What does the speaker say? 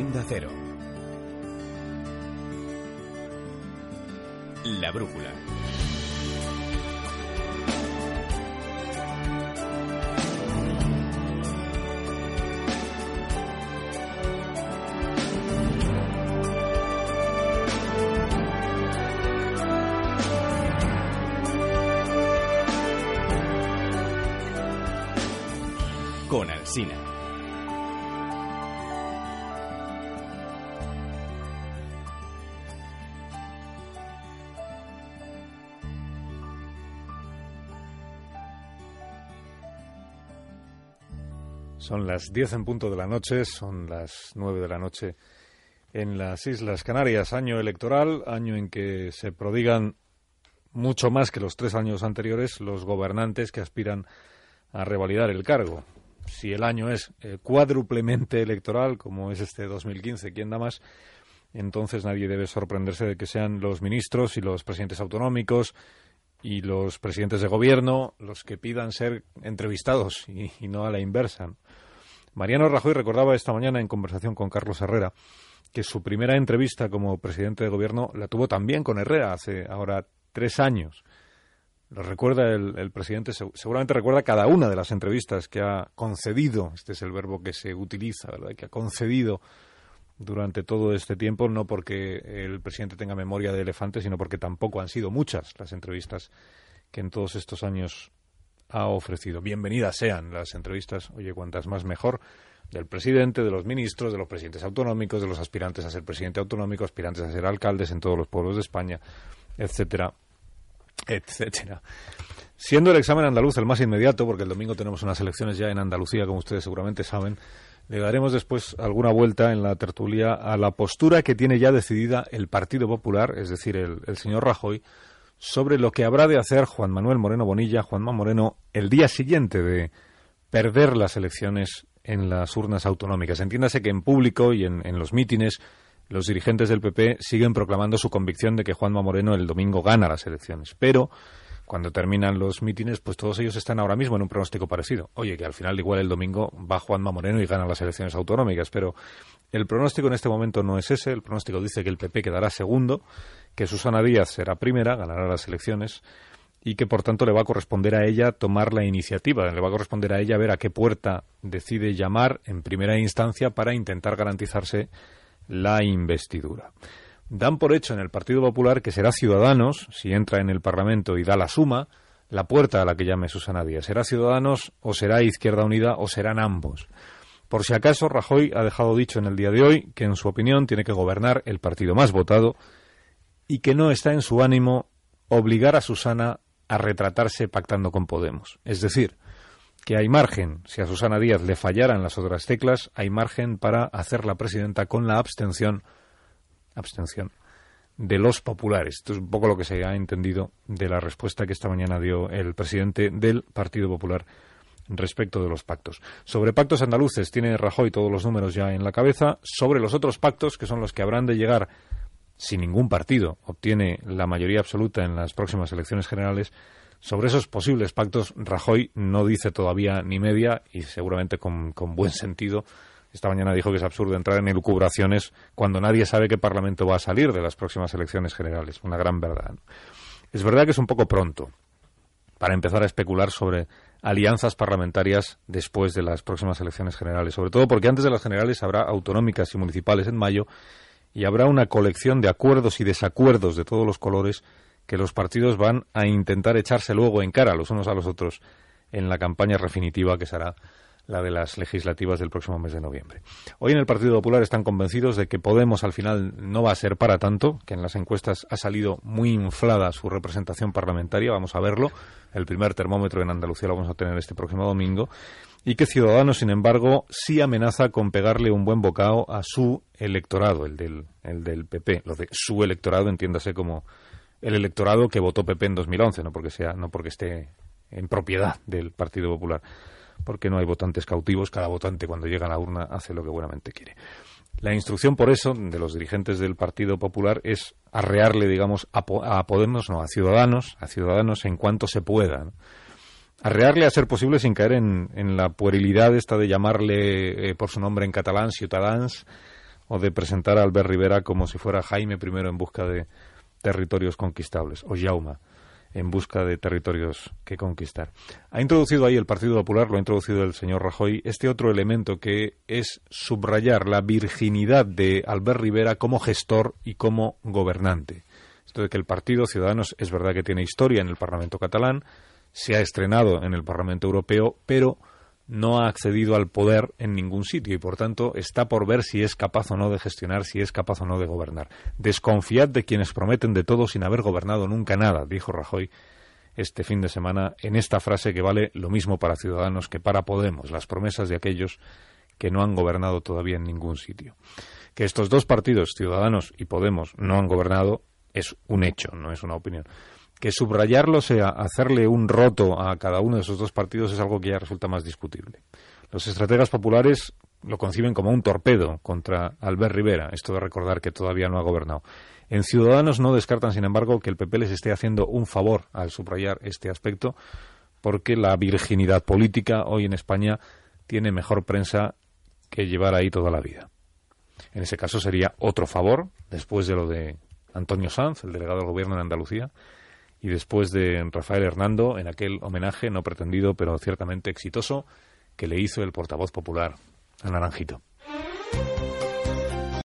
Onda Cero. La brújula. Con Alsina. Son las 10 en punto de la noche, son las 9 de la noche en las Islas Canarias, año electoral, año en que se prodigan mucho más que los tres años anteriores los gobernantes que aspiran a revalidar el cargo. Si el año es eh, cuádruplemente electoral, como es este 2015, ¿quién da más? Entonces nadie debe sorprenderse de que sean los ministros y los presidentes autonómicos y los presidentes de gobierno los que pidan ser entrevistados y, y no a la inversa. Mariano Rajoy recordaba esta mañana en conversación con Carlos Herrera que su primera entrevista como presidente de gobierno la tuvo también con Herrera hace ahora tres años. Lo recuerda el, el, presidente, seguramente recuerda cada una de las entrevistas que ha concedido, este es el verbo que se utiliza, ¿verdad? que ha concedido durante todo este tiempo, no porque el presidente tenga memoria de elefante, sino porque tampoco han sido muchas las entrevistas que en todos estos años ha ofrecido. Bienvenidas sean las entrevistas, oye, cuantas más mejor, del presidente, de los ministros, de los presidentes autonómicos, de los aspirantes a ser presidente autonómico, aspirantes a ser alcaldes en todos los pueblos de España, etcétera, etcétera. Siendo el examen andaluz el más inmediato, porque el domingo tenemos unas elecciones ya en Andalucía, como ustedes seguramente saben, le daremos después alguna vuelta en la tertulia a la postura que tiene ya decidida el Partido Popular, es decir, el, señor Rajoy, sobre lo que habrá de hacer Juan Manuel Moreno Bonilla, Juanma Moreno, el día siguiente de perder las elecciones en las urnas autonómicas. Entiéndase que en público y en, en los mítines los dirigentes del PP siguen proclamando su convicción de que Juanma Moreno el domingo gana las elecciones. Pero cuando terminan los mítines, pues todos ellos están ahora mismo en un pronóstico parecido. Oye, que al final igual el domingo va Juanma Moreno y gana las elecciones autonómicas, pero el pronóstico en este momento no es ese. El pronóstico dice que el PP quedará segundo, que Susana Díaz será primera, ganará las elecciones y que por tanto le va a corresponder a ella tomar la iniciativa, le va a corresponder a ella ver a qué puerta decide llamar en primera instancia para intentar garantizarse la investidura. Dan por hecho en el Partido Popular que será Ciudadanos, si entra en el Parlamento y da la suma, la puerta a la que llame Susana Díaz. ¿Será Ciudadanos o será Izquierda Unida o serán ambos? Por si acaso, Rajoy ha dejado dicho en el día de hoy que, en su opinión, tiene que gobernar el partido más votado y que no está en su ánimo obligar a Susana a retratarse pactando con Podemos. Es decir, que hay margen, si a Susana Díaz le fallaran las otras teclas, hay margen para hacerla presidenta con la abstención, abstención de los populares. Esto es un poco lo que se ha entendido de la respuesta que esta mañana dio el presidente del Partido Popular respecto de los pactos. Sobre pactos andaluces tiene Rajoy todos los números ya en la cabeza. Sobre los otros pactos, que son los que habrán de llegar si ningún partido obtiene la mayoría absoluta en las próximas elecciones generales, sobre esos posibles pactos, Rajoy no dice todavía ni media y seguramente con, con, buen sentido. Esta mañana dijo que es absurdo entrar en elucubraciones cuando nadie sabe qué Parlamento va a salir de las próximas elecciones generales. Una gran verdad. Es verdad que es un poco pronto para empezar a especular sobre alianzas parlamentarias después de las próximas elecciones generales, sobre todo porque antes de las generales habrá autonómicas y municipales en mayo y habrá una colección de acuerdos y desacuerdos de todos los colores que los partidos van a intentar echarse luego en cara los unos a los otros en la campaña definitiva que será la de las legislativas del próximo mes de noviembre. Hoy en el Partido Popular están convencidos de que Podemos al final no va a ser para tanto, que en las encuestas ha salido muy inflada su representación parlamentaria, vamos a verlo. El primer termómetro en Andalucía lo vamos a tener este próximo domingo. y que Ciudadanos, sin embargo, sí amenaza con pegarle un buen bocado a su electorado, el del, el del PP. Lo de su electorado, entiéndase como el electorado que votó PP en 2011, no porque, sea, no porque esté en propiedad del Partido Popular, porque no hay votantes cautivos, cada votante cuando llega a la urna hace lo que buenamente quiere. La instrucción, por eso, de los dirigentes del Partido Popular es arrearle, digamos, a, a Podemos, no, a Ciudadanos, a Ciudadanos en cuanto se pueda. Arrearle a ser posible sin caer en, en la puerilidad esta de llamarle eh, por su nombre en catalán Ciutadans o de presentar a Albert Rivera como si fuera Jaime I en busca de territorios conquistables, o Jauma en busca de territorios que conquistar. Ha introducido ahí el Partido Popular, lo ha introducido el señor Rajoy, este otro elemento que es subrayar la virginidad de Albert Rivera como gestor y como gobernante. Esto de que el Partido Ciudadanos es verdad que tiene historia en el Parlamento catalán, se ha estrenado en el Parlamento Europeo, pero no ha accedido al poder en ningún sitio y por tanto está por ver si es capaz o no de gestionar, si es capaz o no de gobernar. Desconfiad de quienes prometen de todo sin haber gobernado nunca nada, dijo Rajoy este fin de semana en esta frase que vale lo mismo para Ciudadanos que para Podemos, las promesas de aquellos que no han gobernado todavía en ningún sitio. Que estos dos partidos, Ciudadanos y Podemos, no han gobernado es un hecho, no es una opinión que subrayarlo sea hacerle un roto a cada uno de esos dos partidos es algo que ya resulta más discutible. Los estrategas populares lo conciben como un torpedo contra Albert Rivera, esto de recordar que todavía no ha gobernado. En Ciudadanos no descartan, sin embargo, que el PP les esté haciendo un favor al subrayar este aspecto, porque la virginidad política hoy en España tiene mejor prensa que llevar ahí toda la vida. En ese caso sería otro favor, después de lo de Antonio Sanz, el delegado del gobierno de Andalucía, y después de Rafael Hernando en aquel homenaje no pretendido pero ciertamente exitoso que le hizo el portavoz popular a Naranjito.